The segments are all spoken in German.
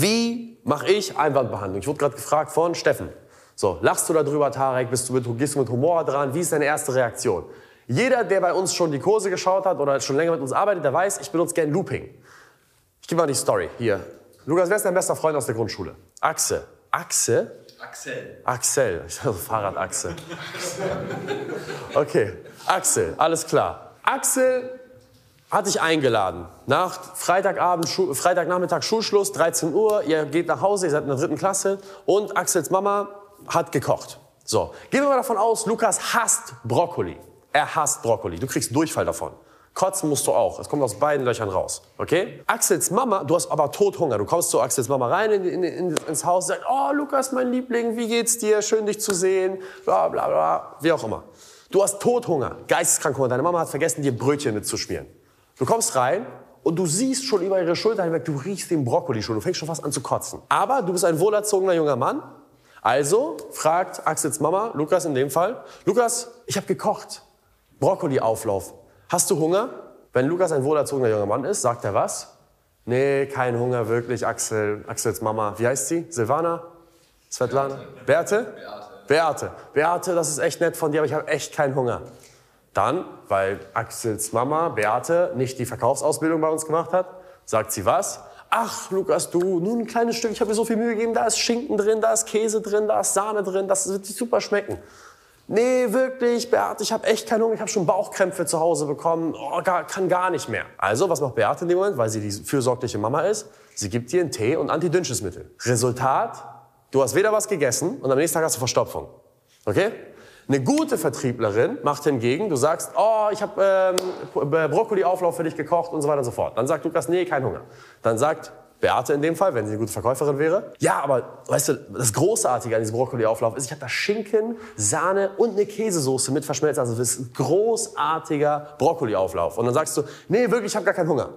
Wie mache ich Einwandbehandlung? Ich wurde gerade gefragt von Steffen. So, lachst du darüber, Tarek? Bist du mit, gehst du mit Humor dran? Wie ist deine erste Reaktion? Jeder, der bei uns schon die Kurse geschaut hat oder schon länger mit uns arbeitet, der weiß, ich benutze gern Looping. Ich gebe mal die Story hier. Lukas, wer ist dein bester Freund aus der Grundschule? Axel. Axel? Axel. Axel. Ich dachte Fahrradachse. Okay. Axel, alles klar. Axel hat dich eingeladen. Nach Freitagabend, Schu Freitagnachmittag Schulschluss, 13 Uhr. Ihr geht nach Hause, ihr seid in der dritten Klasse. Und Axels Mama hat gekocht. So. Gehen wir mal davon aus, Lukas hasst Brokkoli. Er hasst Brokkoli. Du kriegst Durchfall davon. Kotzen musst du auch. Es kommt aus beiden Löchern raus. Okay? Axels Mama, du hast aber Todhunger. Du kommst zu Axels Mama rein in, in, in, ins Haus, sagst, oh Lukas, mein Liebling, wie geht's dir? Schön dich zu sehen. Bla bla bla. Wie auch immer. Du hast Todhunger, geisteskrank Hunger. Deine Mama hat vergessen, dir Brötchen mitzuschmieren. Du kommst rein und du siehst schon über ihre Schulter hinweg, du riechst den Brokkoli schon. Du fängst schon fast an zu kotzen. Aber du bist ein wohlerzogener junger Mann. Also fragt Axels Mama, Lukas in dem Fall, Lukas, ich habe gekocht. Brokkoli-Auflauf. Hast du Hunger? Wenn Lukas ein wohlerzogener junger Mann ist, sagt er was? Nee, kein Hunger, wirklich, Axel, Axels Mama. Wie heißt sie? Silvana? Svetlana? Beate? Beate. Beate. Beate, das ist echt nett von dir, aber ich habe echt keinen Hunger. Dann, weil Axels Mama, Beate, nicht die Verkaufsausbildung bei uns gemacht hat, sagt sie was? Ach, Lukas, du, nur ein kleines Stück, ich habe mir so viel Mühe gegeben, da ist Schinken drin, da ist Käse drin, da ist Sahne drin, das wird super schmecken. Nee, wirklich, Beate, ich habe echt keinen Hunger, ich habe schon Bauchkrämpfe zu Hause bekommen, oh, gar, kann gar nicht mehr. Also, was macht Beate in dem Moment, weil sie die fürsorgliche Mama ist? Sie gibt dir einen Tee und Antidünnschissmittel. Resultat, du hast weder was gegessen und am nächsten Tag hast du Verstopfung. Okay? Eine gute Vertrieblerin macht hingegen, du sagst, oh, ich habe ähm, Brokkoli-Auflauf für dich gekocht und so weiter und so fort. Dann sagt Lukas, nee, kein Hunger. Dann sagt Beate in dem Fall, wenn sie eine gute Verkäuferin wäre. Ja, aber weißt du, das Großartige an diesem Brokkoli-Auflauf ist, ich habe da Schinken, Sahne und eine Käsesoße mit verschmelzt. Also das ist ein großartiger Brokkoli-Auflauf. Und dann sagst du, nee, wirklich, ich habe gar keinen Hunger.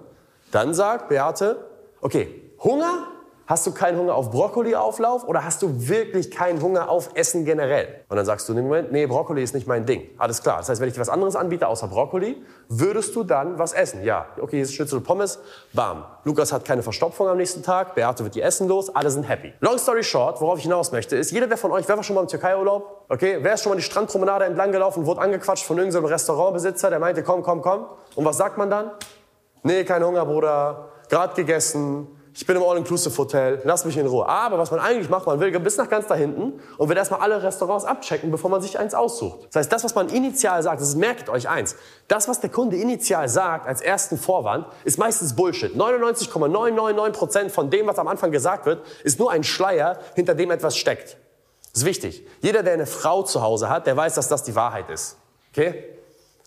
Dann sagt Beate, okay, Hunger Hast du keinen Hunger auf Brokkoli-Auflauf oder hast du wirklich keinen Hunger auf Essen generell? Und dann sagst du in dem Moment, nee, Brokkoli ist nicht mein Ding. Alles klar. Das heißt, wenn ich dir was anderes anbiete außer Brokkoli, würdest du dann was essen? Ja. Okay, hier ist Schnitzel und Pommes. Bam. Lukas hat keine Verstopfung am nächsten Tag. Beate wird die essen los. Alle sind happy. Long story short, worauf ich hinaus möchte, ist, jeder, der von euch, wer war schon mal im Türkei-Urlaub? Okay, wer ist schon mal die Strandpromenade entlang gelaufen, wurde angequatscht von irgendeinem Restaurantbesitzer, der meinte, komm, komm, komm. Und was sagt man dann? Nee, kein Hunger, Bruder. Gerade gegessen ich bin im All-Inclusive-Hotel, lass mich in Ruhe. Aber was man eigentlich macht, man will bis nach ganz da hinten und will erstmal alle Restaurants abchecken, bevor man sich eins aussucht. Das heißt, das, was man initial sagt, das merkt euch eins, das, was der Kunde initial sagt als ersten Vorwand, ist meistens Bullshit. 99,999% von dem, was am Anfang gesagt wird, ist nur ein Schleier, hinter dem etwas steckt. Das ist wichtig. Jeder, der eine Frau zu Hause hat, der weiß, dass das die Wahrheit ist. Okay?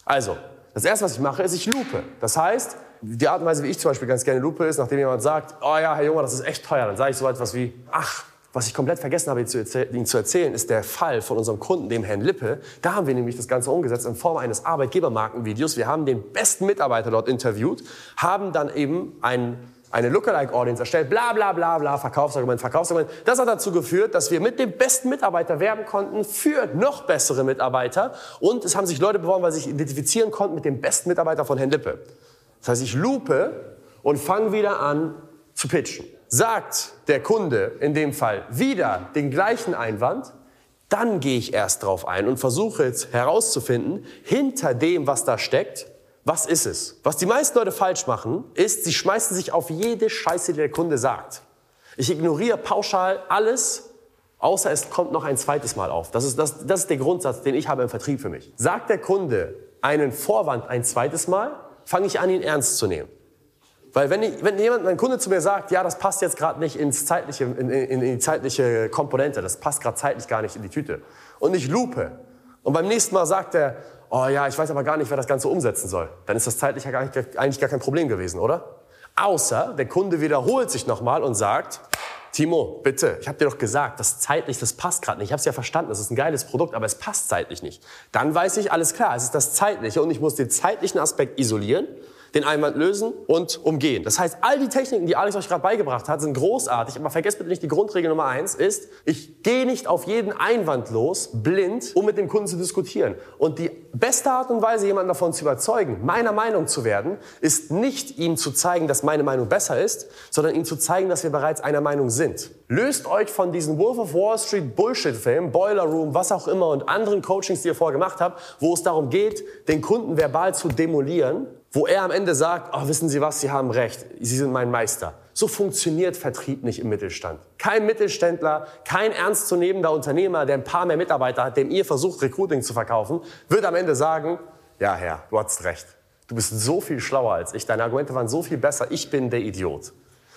Also, das erste, was ich mache, ist, ich lupe. Das heißt, die Art und Weise, wie ich zum Beispiel ganz gerne lupe, ist, nachdem jemand sagt, oh ja, Herr Junge, das ist echt teuer, dann sage ich so etwas wie, ach, was ich komplett vergessen habe, Ihnen zu erzählen, ist der Fall von unserem Kunden, dem Herrn Lippe. Da haben wir nämlich das Ganze umgesetzt in Form eines Arbeitgebermarkenvideos. Wir haben den besten Mitarbeiter dort interviewt, haben dann eben ein, eine Lookalike-Audience erstellt, bla bla bla bla, Verkaufsargument, Verkaufsargument. Das hat dazu geführt, dass wir mit dem besten Mitarbeiter werben konnten für noch bessere Mitarbeiter. Und es haben sich Leute beworben, weil sie sich identifizieren konnten mit dem besten Mitarbeiter von Herrn Lippe. Das heißt, ich lupe und fange wieder an zu pitchen. Sagt der Kunde in dem Fall wieder den gleichen Einwand, dann gehe ich erst drauf ein und versuche jetzt herauszufinden, hinter dem, was da steckt, was ist es? Was die meisten Leute falsch machen, ist, sie schmeißen sich auf jede Scheiße, die der Kunde sagt. Ich ignoriere pauschal alles, außer es kommt noch ein zweites Mal auf. Das ist, das, das ist der Grundsatz, den ich habe im Vertrieb für mich. Sagt der Kunde einen Vorwand ein zweites Mal, fange ich an, ihn ernst zu nehmen. Weil wenn, ich, wenn jemand, mein Kunde zu mir sagt, ja, das passt jetzt gerade nicht ins zeitliche, in, in, in die zeitliche Komponente, das passt gerade zeitlich gar nicht in die Tüte. Und ich lupe. Und beim nächsten Mal sagt er, oh ja, ich weiß aber gar nicht, wer das Ganze umsetzen soll. Dann ist das zeitlich eigentlich gar kein Problem gewesen, oder? Außer der Kunde wiederholt sich nochmal und sagt, Timo, bitte, ich habe dir doch gesagt, das zeitlich, das passt gerade nicht. Ich habe es ja verstanden, das ist ein geiles Produkt, aber es passt zeitlich nicht. Dann weiß ich, alles klar, es ist das zeitliche und ich muss den zeitlichen Aspekt isolieren, den Einwand lösen und umgehen. Das heißt, all die Techniken, die Alex euch gerade beigebracht hat, sind großartig, aber vergesst bitte nicht, die Grundregel Nummer eins ist, ich gehe nicht auf jeden Einwand los, blind, um mit dem Kunden zu diskutieren. Und die beste Art und Weise, jemanden davon zu überzeugen, meiner Meinung zu werden, ist nicht ihm zu zeigen, dass meine Meinung besser ist, sondern ihm zu zeigen, dass wir bereits einer Meinung sind. Löst euch von diesen Wolf of Wall Street Bullshit-Filmen, Boiler Room, was auch immer und anderen Coachings, die ihr vorher gemacht habt, wo es darum geht, den Kunden verbal zu demolieren wo er am Ende sagt, oh, wissen Sie was, Sie haben recht, Sie sind mein Meister. So funktioniert Vertrieb nicht im Mittelstand. Kein Mittelständler, kein ernstzunehmender Unternehmer, der ein paar mehr Mitarbeiter hat, dem ihr versucht, Recruiting zu verkaufen, wird am Ende sagen, ja Herr, du hast recht. Du bist so viel schlauer als ich, deine Argumente waren so viel besser, ich bin der Idiot.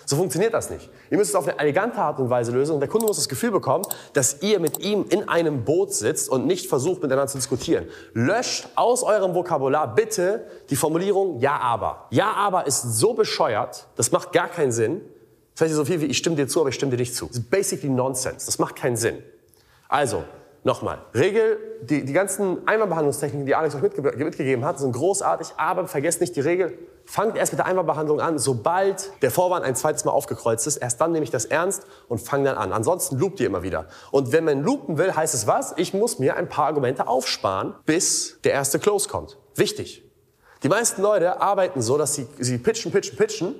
So funktioniert das nicht. Ihr müsst es auf eine elegante Art und Weise lösen und der Kunde muss das Gefühl bekommen, dass ihr mit ihm in einem Boot sitzt und nicht versucht, miteinander zu diskutieren. Löscht aus eurem Vokabular bitte die Formulierung Ja, aber. Ja, aber ist so bescheuert, das macht gar keinen Sinn. Das heißt so viel wie ich stimme dir zu, aber ich stimme dir nicht zu. Das ist basically Nonsense. Das macht keinen Sinn. Also, Nochmal, Regel, die, die ganzen Einmalbehandlungstechniken, die Alex euch mitge mitgegeben hat, sind großartig, aber vergesst nicht die Regel, fangt erst mit der Einmalbehandlung an, sobald der Vorwand ein zweites Mal aufgekreuzt ist, erst dann nehme ich das ernst und fange dann an. Ansonsten loopt ihr immer wieder. Und wenn man loopen will, heißt es was? Ich muss mir ein paar Argumente aufsparen, bis der erste Close kommt. Wichtig. Die meisten Leute arbeiten so, dass sie, sie pitchen, pitchen, pitchen,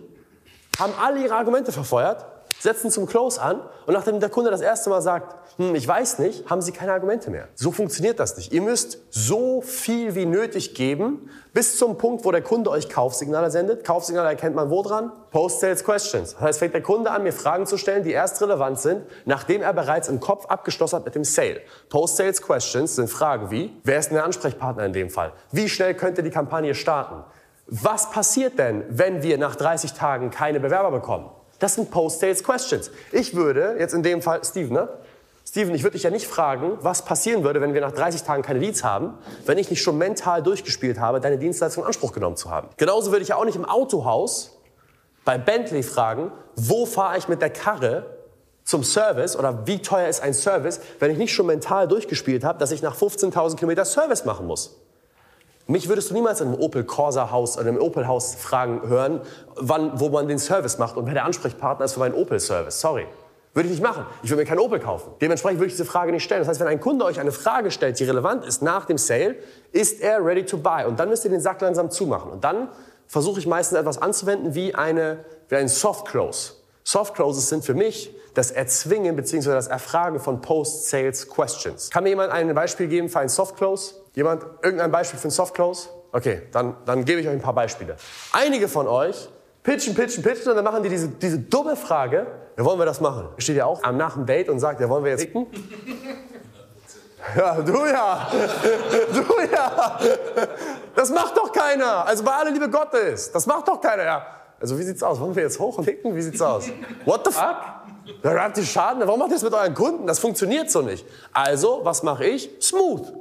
haben alle ihre Argumente verfeuert setzen zum Close an und nachdem der Kunde das erste Mal sagt, hm, ich weiß nicht, haben sie keine Argumente mehr. So funktioniert das nicht. Ihr müsst so viel wie nötig geben, bis zum Punkt, wo der Kunde euch Kaufsignale sendet. Kaufsignale erkennt man wo dran? Post-Sales Questions. Das heißt, fängt der Kunde an, mir Fragen zu stellen, die erst relevant sind, nachdem er bereits im Kopf abgeschlossen hat mit dem Sale. Post-Sales Questions sind Fragen wie, wer ist denn der Ansprechpartner in dem Fall? Wie schnell könnte die Kampagne starten? Was passiert denn, wenn wir nach 30 Tagen keine Bewerber bekommen? Das sind Post-Sales Questions. Ich würde, jetzt in dem Fall, Steven, ne? Steven, ich würde dich ja nicht fragen, was passieren würde, wenn wir nach 30 Tagen keine Leads haben, wenn ich nicht schon mental durchgespielt habe, deine Dienstleistung in Anspruch genommen zu haben. Genauso würde ich ja auch nicht im Autohaus bei Bentley fragen, wo fahre ich mit der Karre zum Service oder wie teuer ist ein Service, wenn ich nicht schon mental durchgespielt habe, dass ich nach 15.000 Kilometer Service machen muss. Mich würdest du niemals in einem Opel Corsa Haus oder einem Opel Haus fragen hören, wann, wo man den Service macht und wer der Ansprechpartner ist für meinen Opel Service. Sorry. Würde ich nicht machen. Ich würde mir keinen Opel kaufen. Dementsprechend würde ich diese Frage nicht stellen. Das heißt, wenn ein Kunde euch eine Frage stellt, die relevant ist nach dem Sale, ist er ready to buy. Und dann müsst ihr den Sack langsam zumachen. Und dann versuche ich meistens etwas anzuwenden wie, eine, wie ein Soft Close. Soft Closes sind für mich das Erzwingen bzw. das Erfragen von Post-Sales Questions. Kann mir jemand ein Beispiel geben für ein Soft Close? Jemand irgendein Beispiel für ein Soft Close? Okay, dann, dann gebe ich euch ein paar Beispiele. Einige von euch pitchen, pitchen, pitchen und dann machen die diese, diese dumme Frage, ja, wollen wir das machen? Steht ja auch am nach dem Date und sagt, ja, wollen wir jetzt ficken? Ja, du ja. Du ja. Das macht doch keiner. Also bei aller Liebe Gottes. Das macht doch keiner. Ja. Also wie sieht's aus? Wollen wir jetzt hoch und ficken? Wie sieht's aus? What the fuck? Da habt ihr Schaden. Warum macht ihr das mit euren Kunden? Das funktioniert so nicht. Also, was mache ich? Smooth.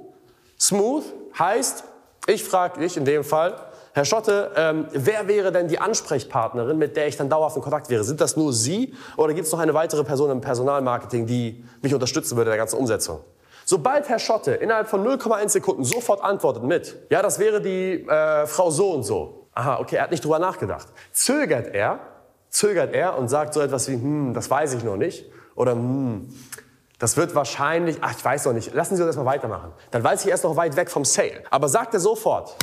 Smooth heißt, ich frage dich in dem Fall, Herr Schotte, ähm, wer wäre denn die Ansprechpartnerin, mit der ich dann dauerhaft in Kontakt wäre? Sind das nur Sie oder gibt es noch eine weitere Person im Personalmarketing, die mich unterstützen würde in der ganzen Umsetzung? Sobald Herr Schotte innerhalb von 0,1 Sekunden sofort antwortet mit, ja, das wäre die äh, Frau so und so. Aha, okay, er hat nicht drüber nachgedacht. Zögert er, zögert er und sagt so etwas wie, hm, das weiß ich noch nicht. Oder, hm, das wird wahrscheinlich, ach, ich weiß noch nicht, lassen Sie uns erstmal weitermachen. Dann weiß ich erst noch weit weg vom Sale. Aber sagt er sofort,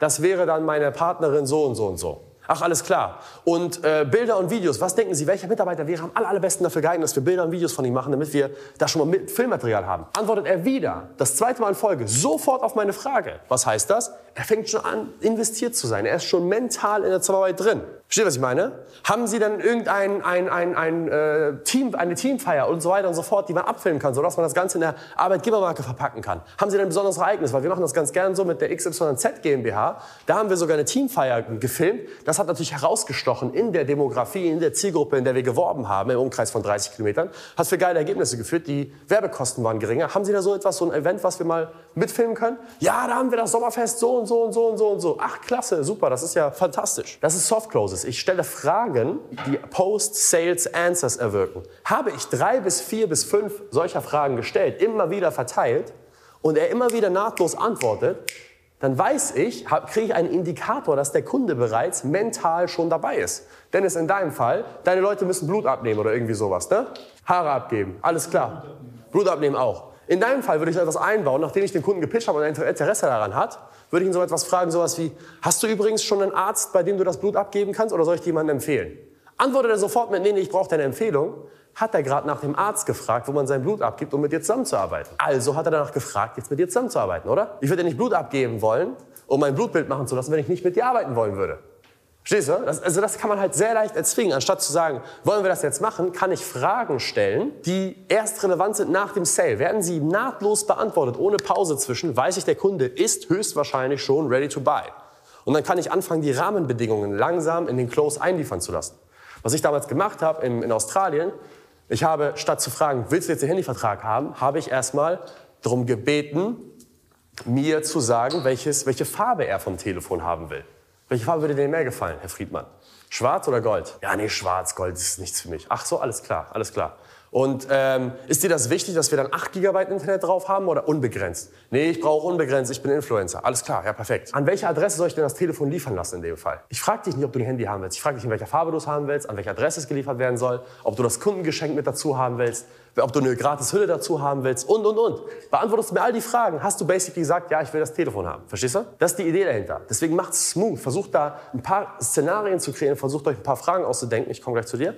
das wäre dann meine Partnerin so und so und so. Ach, alles klar. Und äh, Bilder und Videos, was denken Sie, welcher Mitarbeiter wäre am aller, allerbesten dafür geeignet, dass wir Bilder und Videos von ihm machen, damit wir da schon mal Filmmaterial haben? Antwortet er wieder, das zweite Mal in Folge, sofort auf meine Frage. Was heißt das? Er fängt schon an, investiert zu sein. Er ist schon mental in der Zusammenarbeit drin. Versteht, was ich meine? Haben Sie dann irgendein ein, ein, ein, äh, Team, eine Teamfeier und so weiter und so fort, die man abfilmen kann, sodass man das Ganze in der Arbeitgebermarke verpacken kann? Haben Sie denn ein besonderes Ereignis? Weil wir machen das ganz gern so mit der XYZ GmbH. Da haben wir sogar eine Teamfeier gefilmt. Das hat natürlich herausgestochen in der Demografie, in der Zielgruppe, in der wir geworben haben, im Umkreis von 30 Kilometern. Hat für geile Ergebnisse geführt. Die Werbekosten waren geringer. Haben Sie da so etwas, so ein Event, was wir mal mitfilmen können? Ja, da haben wir das Sommerfest so und so und so und so und so. Ach, klasse, super, das ist ja fantastisch. Das ist Soft Closes. Ich stelle Fragen, die Post-Sales Answers erwirken. Habe ich drei bis vier bis fünf solcher Fragen gestellt, immer wieder verteilt, und er immer wieder nahtlos antwortet, dann weiß ich, kriege ich einen Indikator, dass der Kunde bereits mental schon dabei ist. Dennis, in deinem Fall, deine Leute müssen Blut abnehmen oder irgendwie sowas, ne? Haare abgeben, alles klar. Blut abnehmen auch. In deinem Fall würde ich etwas einbauen, nachdem ich den Kunden gepitcht habe und er Interesse daran hat, würde ich ihn so etwas fragen, sowas wie, hast du übrigens schon einen Arzt, bei dem du das Blut abgeben kannst oder soll ich dir jemanden empfehlen? Antwortet er sofort mit, nee, nee ich brauche deine Empfehlung, hat er gerade nach dem Arzt gefragt, wo man sein Blut abgibt, um mit dir zusammenzuarbeiten. Also hat er danach gefragt, jetzt mit dir zusammenzuarbeiten, oder? Ich würde ja nicht Blut abgeben wollen, um mein Blutbild machen zu lassen, wenn ich nicht mit dir arbeiten wollen würde. Verstehst du? Das, also das kann man halt sehr leicht erzwingen. Anstatt zu sagen, wollen wir das jetzt machen, kann ich Fragen stellen, die erst relevant sind nach dem Sale. Werden sie nahtlos beantwortet, ohne Pause zwischen, weiß ich, der Kunde ist höchstwahrscheinlich schon ready to buy. Und dann kann ich anfangen, die Rahmenbedingungen langsam in den Close einliefern zu lassen. Was ich damals gemacht habe in, in Australien, ich habe statt zu fragen, willst du jetzt den Handyvertrag haben, habe ich erstmal darum gebeten, mir zu sagen, welches, welche Farbe er vom Telefon haben will. Welche Farbe würde dir mehr gefallen, Herr Friedmann? Schwarz oder Gold? Ja, nee, schwarz, Gold ist nichts für mich. Ach so, alles klar, alles klar. Und ähm, ist dir das wichtig, dass wir dann 8 GB Internet drauf haben oder unbegrenzt? Nee, ich brauche unbegrenzt, ich bin Influencer. Alles klar, ja perfekt. An welche Adresse soll ich denn das Telefon liefern lassen in dem Fall? Ich frage dich nicht, ob du ein Handy haben willst. Ich frage dich, in welcher Farbe du es haben willst, an welcher Adresse es geliefert werden soll, ob du das Kundengeschenk mit dazu haben willst, ob du eine gratis Hülle dazu haben willst und, und, und. Beantwortest du mir all die Fragen, hast du basically gesagt, ja, ich will das Telefon haben. Verstehst du? Das ist die Idee dahinter. Deswegen macht es smooth. Versucht da ein paar Szenarien zu kreieren, versucht euch ein paar Fragen auszudenken, ich komme gleich zu dir,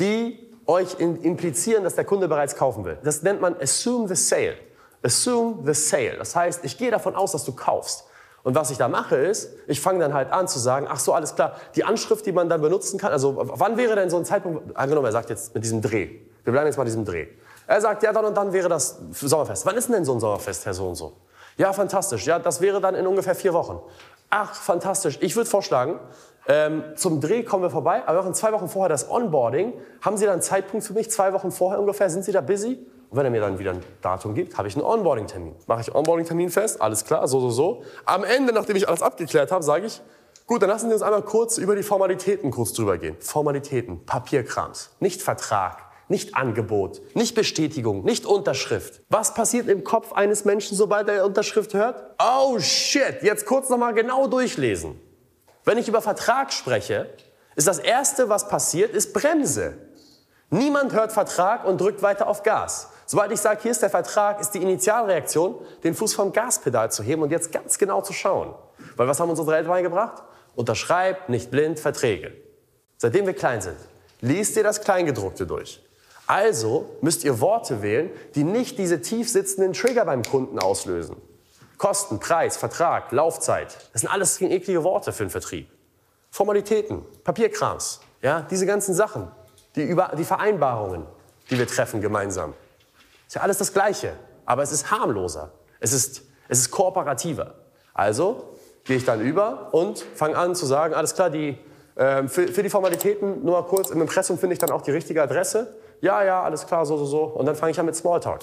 die euch implizieren, dass der Kunde bereits kaufen will. Das nennt man Assume the Sale. Assume the Sale. Das heißt, ich gehe davon aus, dass du kaufst. Und was ich da mache ist, ich fange dann halt an zu sagen, ach so, alles klar, die Anschrift, die man dann benutzen kann, also wann wäre denn so ein Zeitpunkt, angenommen, er sagt jetzt mit diesem Dreh, wir bleiben jetzt mal diesem Dreh. Er sagt, ja, dann und dann wäre das Sommerfest. Wann ist denn so ein Sommerfest, Herr so und so? Ja, fantastisch. Ja, das wäre dann in ungefähr vier Wochen. Ach, fantastisch. Ich würde vorschlagen, ähm, zum Dreh kommen wir vorbei, aber wir machen zwei Wochen vorher das Onboarding. Haben Sie da einen Zeitpunkt für mich? Zwei Wochen vorher ungefähr? Sind Sie da busy? Und wenn er mir dann wieder ein Datum gibt, habe ich einen Onboarding-Termin. Mache ich Onboarding-Termin fest, alles klar, so, so, so. Am Ende, nachdem ich alles abgeklärt habe, sage ich, gut, dann lassen Sie uns einmal kurz über die Formalitäten kurz drüber gehen. Formalitäten, Papierkrams, nicht Vertrag, nicht Angebot, nicht Bestätigung, nicht Unterschrift. Was passiert im Kopf eines Menschen, sobald er Unterschrift hört? Oh shit, jetzt kurz nochmal genau durchlesen. Wenn ich über Vertrag spreche, ist das Erste, was passiert, ist Bremse. Niemand hört Vertrag und drückt weiter auf Gas. Sobald ich sage, hier ist der Vertrag, ist die Initialreaktion, den Fuß vom Gaspedal zu heben und jetzt ganz genau zu schauen. Weil was haben uns unsere Eltern beigebracht? Unterschreibt nicht blind Verträge. Seitdem wir klein sind, liest ihr das Kleingedruckte durch. Also müsst ihr Worte wählen, die nicht diese tief sitzenden Trigger beim Kunden auslösen. Kosten, Preis, Vertrag, Laufzeit. Das sind alles eklige Worte für den Vertrieb. Formalitäten, Papierkrams, ja, diese ganzen Sachen, die, über, die Vereinbarungen, die wir treffen gemeinsam. Ist ja alles das Gleiche, aber es ist harmloser. Es ist, es ist kooperativer. Also gehe ich dann über und fange an zu sagen, alles klar, die, äh, für, für die Formalitäten nur mal kurz, im Impressum finde ich dann auch die richtige Adresse. Ja, ja, alles klar, so, so, so. Und dann fange ich an mit Smalltalk.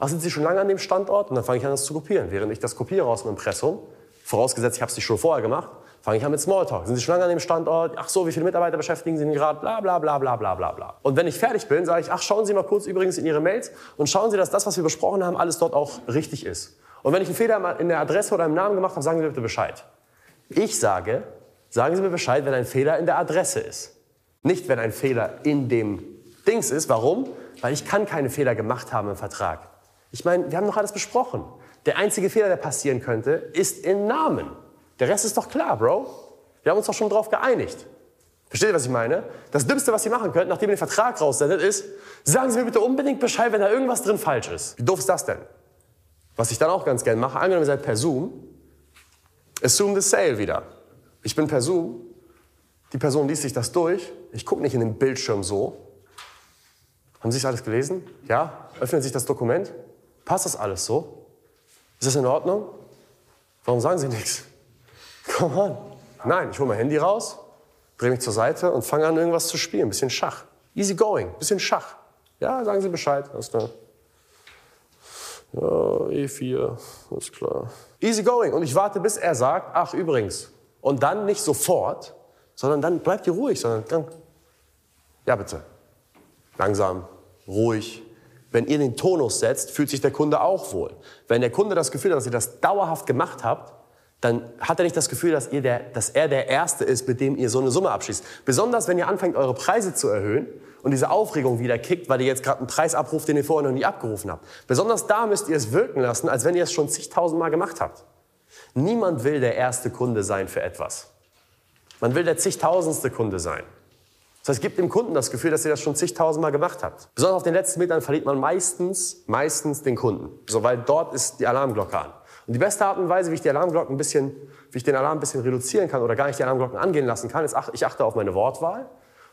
Ach, sind Sie schon lange an dem Standort? Und dann fange ich an, das zu kopieren. Während ich das kopiere aus dem Impressum, vorausgesetzt, ich habe es nicht schon vorher gemacht, fange ich an mit Smalltalk. Sind Sie schon lange an dem Standort? Ach so, wie viele Mitarbeiter beschäftigen Sie gerade? Bla, bla, bla, bla, bla, bla, bla. Und wenn ich fertig bin, sage ich, ach, schauen Sie mal kurz übrigens in Ihre Mails und schauen Sie, dass das, was wir besprochen haben, alles dort auch richtig ist. Und wenn ich einen Fehler in der Adresse oder im Namen gemacht habe, sagen Sie bitte Bescheid. Ich sage, sagen Sie mir Bescheid, wenn ein Fehler in der Adresse ist. Nicht, wenn ein Fehler in dem Dings ist. Warum? Weil ich kann keine Fehler gemacht haben im Vertrag. Ich meine, wir haben doch alles besprochen. Der einzige Fehler, der passieren könnte, ist in Namen. Der Rest ist doch klar, Bro. Wir haben uns doch schon drauf geeinigt. Versteht ihr, was ich meine? Das Dümmste, was ihr machen könnt, nachdem ihr den Vertrag raussendet, ist, sagen Sie mir bitte unbedingt Bescheid, wenn da irgendwas drin falsch ist. Wie doof ist das denn? Was ich dann auch ganz gerne mache, angenommen, ihr seid per Zoom, assume the sale wieder. Ich bin per Zoom, die Person liest sich das durch, ich gucke nicht in den Bildschirm so. Haben Sie das alles gelesen? Ja? Öffnet sich das Dokument? Passt das alles so? Ist das in Ordnung? Warum sagen Sie nichts? Komm an. Nein, ich hole mein Handy raus, drehe mich zur Seite und fange an, irgendwas zu spielen. Ein bisschen Schach. Easy going, bisschen Schach. Ja, sagen Sie Bescheid. Alles klar. Ja, E4, alles klar. Easy going. Und ich warte, bis er sagt, ach übrigens. Und dann nicht sofort, sondern dann bleibt ihr ruhig, sondern dann, ja bitte. Langsam, ruhig, wenn ihr den Tonus setzt, fühlt sich der Kunde auch wohl. Wenn der Kunde das Gefühl hat, dass ihr das dauerhaft gemacht habt, dann hat er nicht das Gefühl, dass, ihr der, dass er der Erste ist, mit dem ihr so eine Summe abschließt. Besonders, wenn ihr anfängt, eure Preise zu erhöhen und diese Aufregung wieder kickt, weil ihr jetzt gerade einen Preis abruft, den ihr vorher noch nie abgerufen habt. Besonders da müsst ihr es wirken lassen, als wenn ihr es schon zigtausendmal gemacht habt. Niemand will der erste Kunde sein für etwas. Man will der zigtausendste Kunde sein. Das heißt, gibt dem Kunden das Gefühl, dass ihr das schon zigtausendmal gemacht habt. Besonders auf den letzten Metern verliert man meistens, meistens den Kunden. So, weil dort ist die Alarmglocke an. Und die beste Art und Weise, wie ich die Alarmglocken ein bisschen, wie ich den Alarm ein bisschen reduzieren kann oder gar nicht die Alarmglocken angehen lassen kann, ist, ich achte auf meine Wortwahl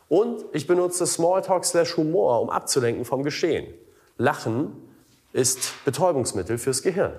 und ich benutze Smalltalk slash Humor, um abzulenken vom Geschehen. Lachen ist Betäubungsmittel fürs Gehirn.